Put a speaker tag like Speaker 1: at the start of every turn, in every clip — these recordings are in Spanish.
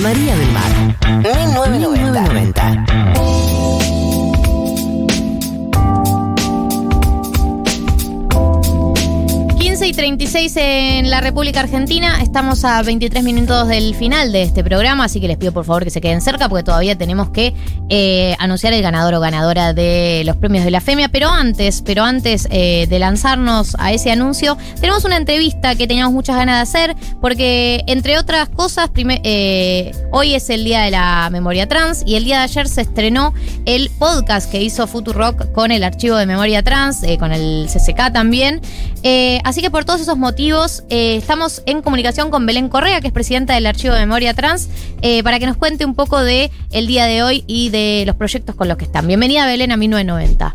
Speaker 1: María del Mar, 1990.
Speaker 2: 15 y 36 en la República Argentina. Estamos a 23 minutos del final de este programa, así que les pido por favor que se queden cerca porque todavía tenemos que eh, anunciar el ganador o ganadora de los premios de la FEMIA. Pero antes, pero antes eh, de lanzarnos a ese anuncio, tenemos una entrevista que teníamos muchas ganas de hacer porque, entre otras cosas, eh, hoy es el Día de la Memoria Trans y el día de ayer se estrenó el podcast que hizo Futurock con el archivo de Memoria Trans, con el CCK también. Así que por todos esos motivos eh, estamos en comunicación con Belén Correa, que es presidenta del Archivo de Memoria Trans, eh, para que nos cuente un poco de el día de hoy y de los proyectos con los que están. Bienvenida Belén a 1990.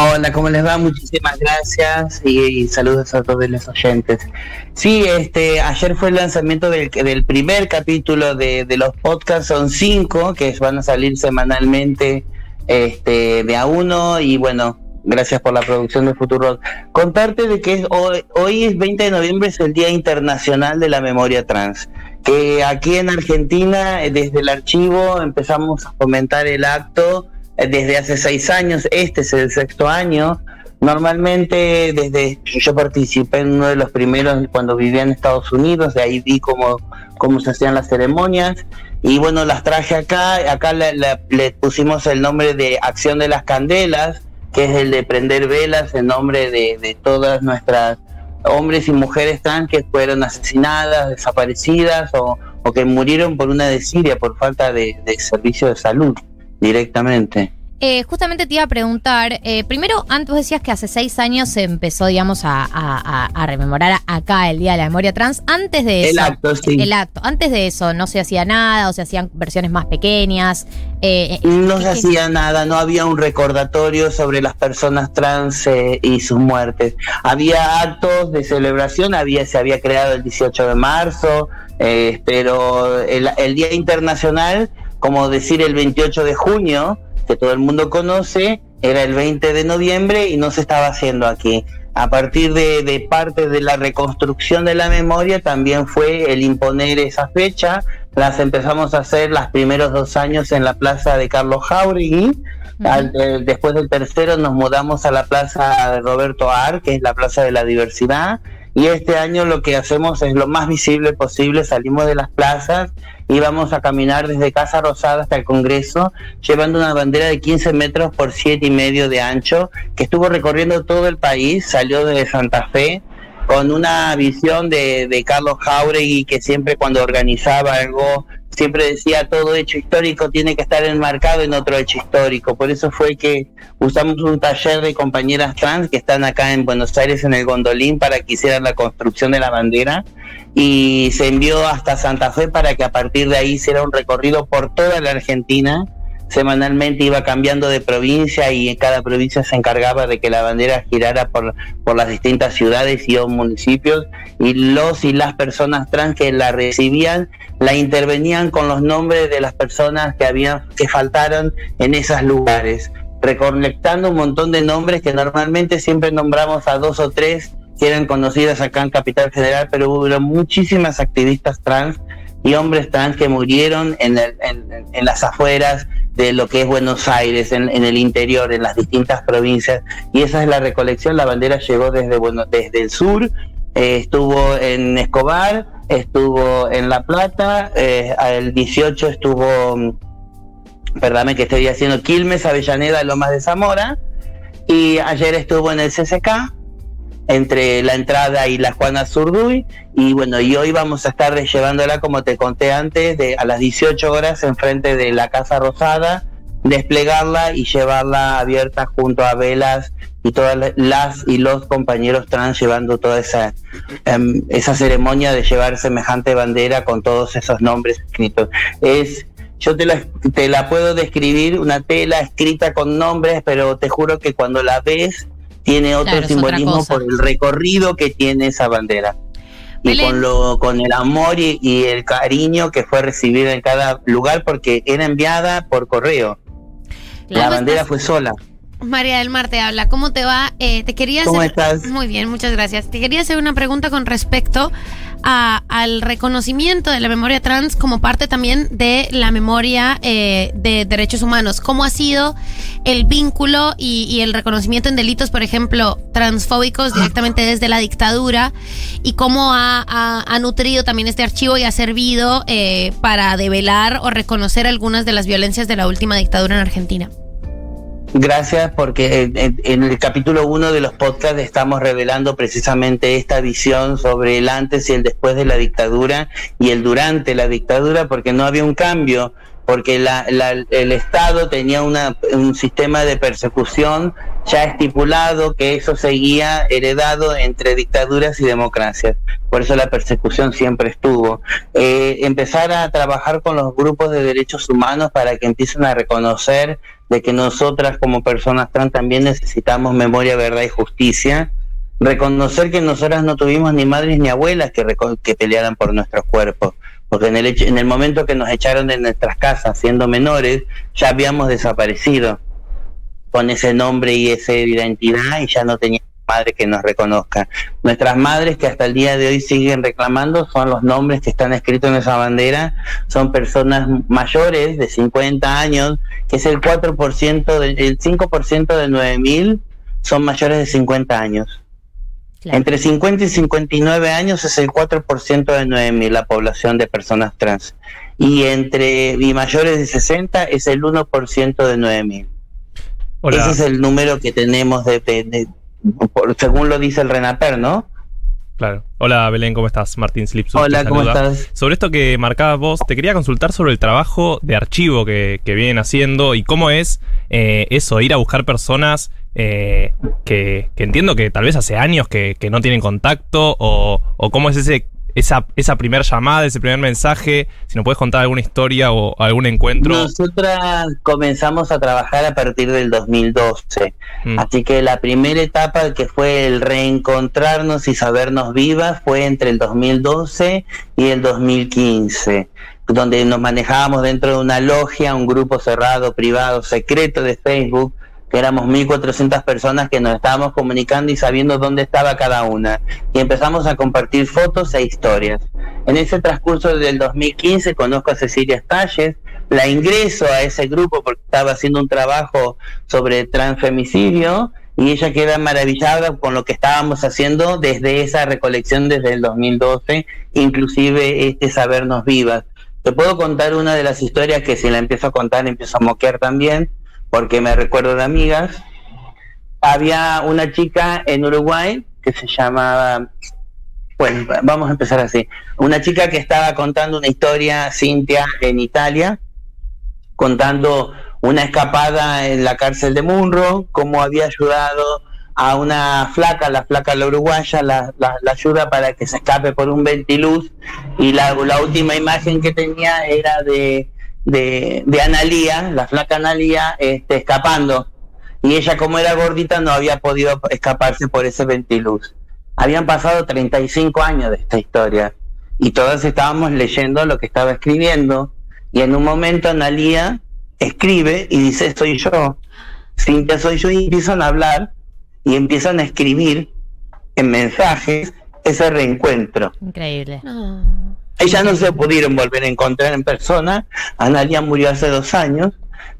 Speaker 3: Hola, ¿cómo les va? Muchísimas gracias y, saludos a todos los oyentes. Sí, este, ayer fue el lanzamiento del, del primer capítulo de, de los podcasts, son cinco que van a salir semanalmente este, de a uno y bueno, gracias por la producción de Futuro. Contarte de que hoy, hoy es 20 de noviembre, es el Día Internacional de la Memoria Trans, que aquí en Argentina, eh, desde el archivo, empezamos a fomentar el acto eh, desde hace seis años, este es el sexto año. Normalmente, desde yo participé en uno de los primeros cuando vivía en Estados Unidos, de ahí vi cómo, cómo se hacían las ceremonias y bueno, las traje acá. Acá le pusimos el nombre de Acción de las Candelas, que es el de prender velas en nombre de, de todas nuestras hombres y mujeres trans que fueron asesinadas, desaparecidas o, o que murieron por una desidia, por falta de, de servicio de salud directamente.
Speaker 2: Eh, justamente te iba a preguntar, eh, primero, antes decías que hace seis años se empezó, digamos, a, a- a- a rememorar acá el Día de la Memoria Trans. Antes de
Speaker 3: El
Speaker 2: eso,
Speaker 3: acto, sí.
Speaker 2: el acto, antes de eso no se hacía nada o se hacían versiones más pequeñas. eh,
Speaker 3: No
Speaker 2: ¿qué-
Speaker 3: se
Speaker 2: qué-
Speaker 3: hacía nada, no había un recordatorio sobre las personas trans eh, y sus muertes. Había actos de celebración, había, se había creado el 18 de marzo, eh, pero el, el Día Internacional, como decir el 28 de junio, que todo el mundo conoce, era el 20 de noviembre y no se estaba haciendo aquí. A partir de, de parte de la reconstrucción de la memoria también fue el imponer esa fecha. Las empezamos a hacer los primeros dos años en la plaza de Carlos Jauregui. Al- eh, después del tercero nos mudamos a la plaza de Roberto Ar, que es la plaza de la diversidad. Y este año lo que hacemos es lo más visible posible, salimos de las plazas y vamos a caminar desde Casa Rosada hasta el Congreso, llevando una bandera de 15 metros por 7 y medio de ancho, que estuvo recorriendo todo el país, salió desde Santa Fe, con una visión de, de Carlos Jauregui, que siempre cuando organizaba algo, siempre decía todo hecho histórico tiene que estar enmarcado en otro hecho histórico. Por eso fue que usamos un taller de compañeras trans que están acá en Buenos Aires en el Gondolín para que hicieran la construcción de la bandera y se envió hasta Santa Fe para que a partir de ahí hiciera un recorrido por toda la Argentina. Semanalmente iba cambiando de provincia y en cada provincia se encargaba de que la bandera girara por, las distintas ciudades y municipios y los y las personas trans que la recibían la intervenían con los nombres de las personas que habían que faltaron en esos lugares, recolectando un montón de nombres que normalmente siempre nombramos a dos o tres que eran conocidas acá en Capital Federal, pero hubo muchísimas activistas trans y hombres trans que murieron en las afueras de lo que es Buenos Aires, en, el interior, en las distintas provincias. Y esa es la recolección. La bandera llegó desde, bueno, desde el sur, eh, estuvo en Escobar, estuvo en La Plata, eh, el 18 estuvo, mm, perdame que estoy haciendo Quilmes, Avellaneda, Lomas de Zamora, y ayer estuvo en el CCK, entre la entrada y la Juana Zurduy, y bueno, y hoy vamos a estar llevándola, como te conté antes, de, a las 18 horas enfrente de la Casa Rosada, desplegarla y llevarla abierta junto a velas y todas las y los compañeros trans llevando toda esa em, esa ceremonia de llevar semejante bandera con todos esos nombres escritos. Es yo te la, te la puedo describir, una tela escrita con nombres, pero te juro que cuando la ves tiene otro
Speaker 2: Claro,
Speaker 3: simbolismo por el recorrido que tiene esa bandera. Y con, lo, con el amor y, y el cariño que fue recibida en cada lugar porque era enviada por correo. La bandera fue sola.
Speaker 4: María del Mar te habla. ¿Cómo te va? Eh, te quería
Speaker 3: ¿Cómo
Speaker 4: hacer...
Speaker 3: estás?
Speaker 4: Muy bien, muchas gracias. Te quería hacer una pregunta con respecto a- al reconocimiento de la memoria trans como parte también de la memoria eh, de derechos humanos. ¿Cómo ha sido el vínculo y, el reconocimiento en delitos, por ejemplo, transfóbicos directamente desde la dictadura? ¿Y cómo ha, ha- ha nutrido también este archivo y ha servido eh, para develar o reconocer algunas de las violencias de la última dictadura en Argentina?
Speaker 3: Gracias porque en, el capítulo 1 de los podcasts estamos revelando precisamente esta visión sobre el antes y el después de la dictadura y el durante la dictadura porque no había un cambio, porque la- la- el Estado tenía una, un sistema de persecución ya estipulado que eso seguía heredado entre dictaduras y democracias. Por eso la persecución siempre estuvo. Eh, empezar a trabajar con los grupos de derechos humanos para que empiecen a reconocer de que nosotras como personas trans también necesitamos memoria, verdad y justicia. Reconocer que nosotras no tuvimos ni madres ni abuelas que, pelearan por nuestros cuerpos. Porque en el, en el momento que nos echaron de nuestras casas siendo menores, ya habíamos desaparecido con ese nombre y esa identidad y ya no teníamos madre que nos reconozca. Nuestras madres que hasta el día de hoy siguen reclamando son los nombres que están escritos en esa bandera, son personas mayores de 50 años, que es el 4%, de- el 5% de 9000 son mayores de 50 años.
Speaker 2: Claro.
Speaker 3: Entre 50 y 59 años es el 4% de 9000 la población de personas trans. Y entre y mayores de 60 es el 1% de 9000.
Speaker 5: Hola.
Speaker 3: Ese es el número que tenemos de, de- de- por- según lo dice el Renaper, ¿no?
Speaker 5: Claro. Hola Belén, ¿cómo estás? Martín Slipsuk. te
Speaker 3: Hola, ¿cómo estás?
Speaker 5: Sobre esto que marcabas vos, te quería consultar sobre el trabajo de archivo que, que vienen haciendo y cómo es eh, eso, ir a buscar personas eh, que, que entiendo que tal vez hace años que, que no tienen contacto o, o cómo es ese esa, esa primera llamada, ese primer mensaje, si nos puedes contar alguna historia o algún encuentro.
Speaker 3: Nosotras comenzamos a trabajar a partir del 2012.
Speaker 5: Mm.
Speaker 3: Así que la primera etapa que fue el reencontrarnos y sabernos vivas fue entre el 2012 y el 2015, donde nos manejábamos dentro de una logia, un grupo cerrado, privado, secreto de Facebook, éramos 1.400 personas que nos estábamos comunicando y sabiendo dónde estaba cada una. Y empezamos a compartir fotos e historias. En ese transcurso del 2015 conozco a Cecilia Stalles, la ingreso a ese grupo porque estaba haciendo un trabajo sobre transfemicidio y ella queda maravillada con lo que estábamos haciendo desde esa recolección desde el 2012, inclusive este sabernos vivas. Te puedo contar una de las historias que si la empiezo a contar empiezo a moquear también, porque me recuerdo de amigas. Había una chica en Uruguay que se llamaba, bueno, vamos a empezar así, una chica que estaba contando una historia, Cintia, en Italia, contando una escapada en la cárcel de Munro, cómo había ayudado a una flaca, la flaca la uruguaya, la, la- ayuda para que se escape por un ventiluz y la, la última imagen que tenía era de, de, de Analía, la flaca Analía, este, escapando. Y ella como era gordita no había podido escaparse por ese ventiluz. Habían pasado 35 años de esta historia y todas estábamos leyendo lo que estaba escribiendo y en un momento Analía escribe y dice soy yo, Cintia soy yo y empiezan a hablar y empiezan a escribir en mensajes ese reencuentro.
Speaker 2: Increíble.
Speaker 4: No.
Speaker 3: Ellas no se pudieron volver a encontrar en persona. Analia murió hace dos años.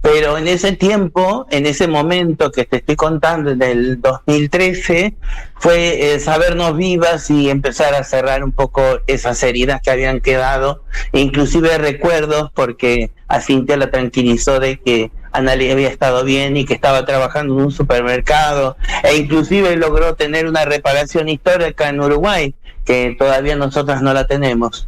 Speaker 3: Pero en ese tiempo, en ese momento que te estoy contando, en el 2013, fue eh, sabernos vivas y empezar a cerrar un poco esas heridas que habían quedado, inclusive recuerdos, porque a Cintia la tranquilizó de que Analia había estado bien y que estaba trabajando en un supermercado, e inclusive logró tener una reparación histórica en Uruguay, que todavía nosotras no la tenemos.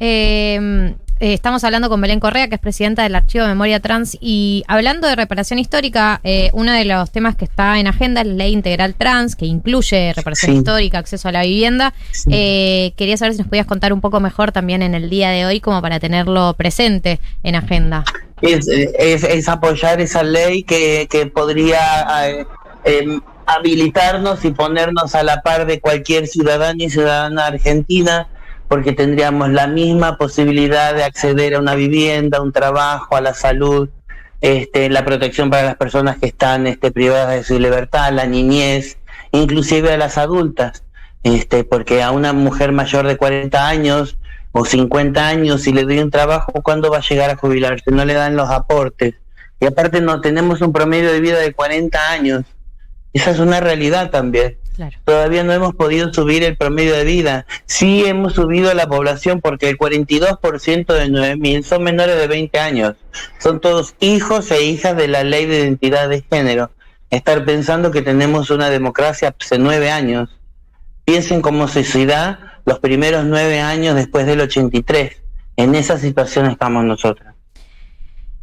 Speaker 2: Eh, eh, estamos hablando con Belén Correa, que es presidenta del Archivo de Memoria Trans, y hablando de reparación histórica, eh, uno de los temas que está en agenda es la ley integral trans, que incluye reparación
Speaker 3: Sí.
Speaker 2: histórica, acceso a la vivienda. Eh, quería saber si nos podías contar un poco mejor también en el día de hoy, como para tenerlo presente en agenda.
Speaker 3: es, es, es apoyar esa ley que, que podría eh, em, habilitarnos y ponernos a la par de cualquier ciudadano y ciudadana argentina, porque tendríamos la misma posibilidad de acceder a una vivienda, a un trabajo, a la salud. este, la protección para las personas que están este, privadas de su libertad, la niñez, inclusive a las adultas, este, porque a una mujer mayor de 40 años o 50 años, si le doy un trabajo, ¿cuándo va a llegar a jubilarse? No le dan los aportes. Y aparte no tenemos un promedio de vida de 40 años. Esa es una realidad también. Todavía no hemos podido subir el promedio de vida. Sí hemos subido la población porque el 42% de 9.000 son menores de 20 años. Son todos hijos e hijas de la ley de identidad de género. Estar pensando que tenemos una democracia hace nueve años. Piensen como sociedad los primeros nueve años después del 83. En esa situación estamos nosotros.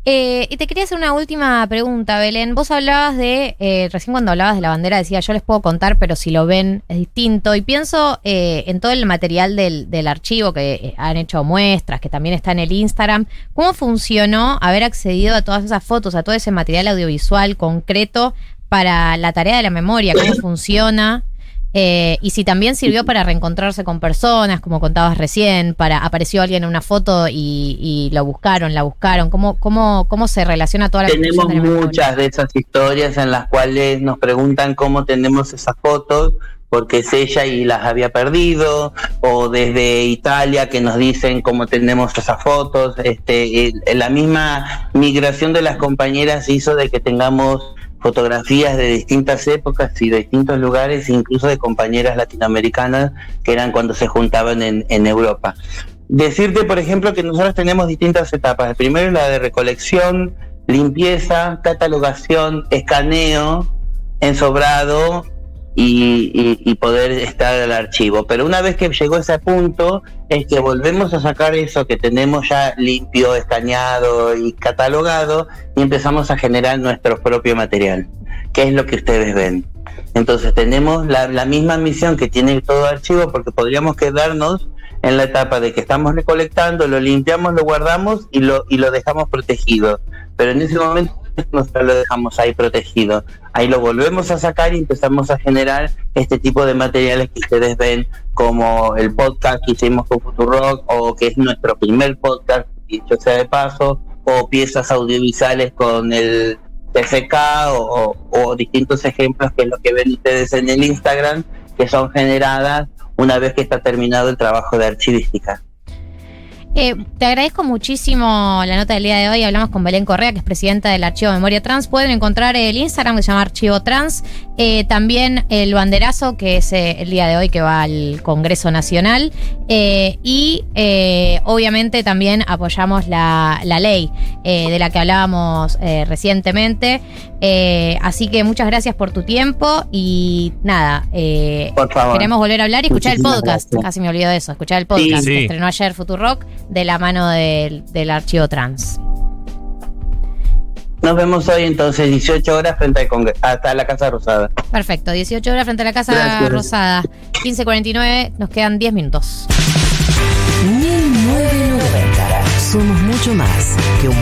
Speaker 2: Eh, y te quería hacer una última pregunta, Belén. Vos hablabas de, eh, recién cuando hablabas de la bandera, decía, yo les puedo contar, pero si lo ven es distinto. Y pienso eh, en todo el material del, del archivo que eh, han hecho muestras, que también está en el Instagram. ¿Cómo funcionó haber accedido a todas esas fotos, a todo ese material audiovisual concreto para la tarea de la memoria? ¿Cómo funciona? Eh, y si también sirvió para reencontrarse con personas, como contabas recién, para apareció alguien en una foto y, y lo buscaron, la buscaron. ¿Cómo, cómo, cómo se relaciona toda la
Speaker 3: Tenemos
Speaker 2: de la
Speaker 3: muchas de esas historias en las cuales nos preguntan cómo tenemos esas fotos, porque es ella y las había perdido, o desde Italia que nos dicen cómo tenemos esas fotos. Este, la misma migración de las compañeras hizo de que tengamos fotografías de distintas épocas y de distintos lugares, incluso de compañeras latinoamericanas que eran cuando se juntaban en, Europa. Decirte, por ejemplo, que nosotros tenemos distintas etapas. El primero es la de recolección, limpieza, catalogación, escaneo, ensobrado y, y- y poder estar al archivo. Pero una vez que llegó ese punto, es que volvemos a sacar eso que tenemos ya limpio, escaneado y catalogado y empezamos a generar nuestro propio material, que es lo que ustedes ven. Entonces tenemos la, la misma misión que tiene todo archivo porque podríamos quedarnos en la etapa de que estamos recolectando, lo limpiamos, lo guardamos y lo, y lo dejamos protegido. Pero en ese momento nosotros lo dejamos ahí protegido. Ahí lo volvemos a sacar y empezamos a generar este tipo de materiales que ustedes ven, como el podcast que hicimos con Futurock, o que es nuestro primer podcast, dicho sea de paso, o piezas audiovisuales con el TFK, o, o- o distintos ejemplos que es lo que ven ustedes en el Instagram, que son generadas una vez que está terminado el trabajo de archivística.
Speaker 2: Eh, te agradezco muchísimo la nota del día de hoy. Hablamos con Belén Correa, que es presidenta del Archivo Memoria Trans. Pueden encontrar el Instagram que se llama Archivo Trans. Eh, también el banderazo, que es eh, el día de hoy que va al Congreso Nacional. Y obviamente también apoyamos la, ley de la que hablábamos recientemente. Eh, así que muchas gracias por tu tiempo y nada. eh,
Speaker 3: Por favor.
Speaker 2: Queremos volver a hablar y escuchar el podcast.
Speaker 3: gracias.
Speaker 2: Casi me olvido de eso. Escuchar el podcast
Speaker 5: Sí.
Speaker 2: que
Speaker 5: Sí.
Speaker 2: estrenó ayer Futurock de la mano del, del archivo trans.
Speaker 3: Nos vemos hoy entonces 18 horas frente al Congreso, hasta la Casa Rosada.
Speaker 2: Perfecto. 18 horas frente a la Casa
Speaker 3: Gracias.
Speaker 2: Rosada. 15.49. Nos quedan 10 minutos.
Speaker 1: 1990. Somos mucho más que un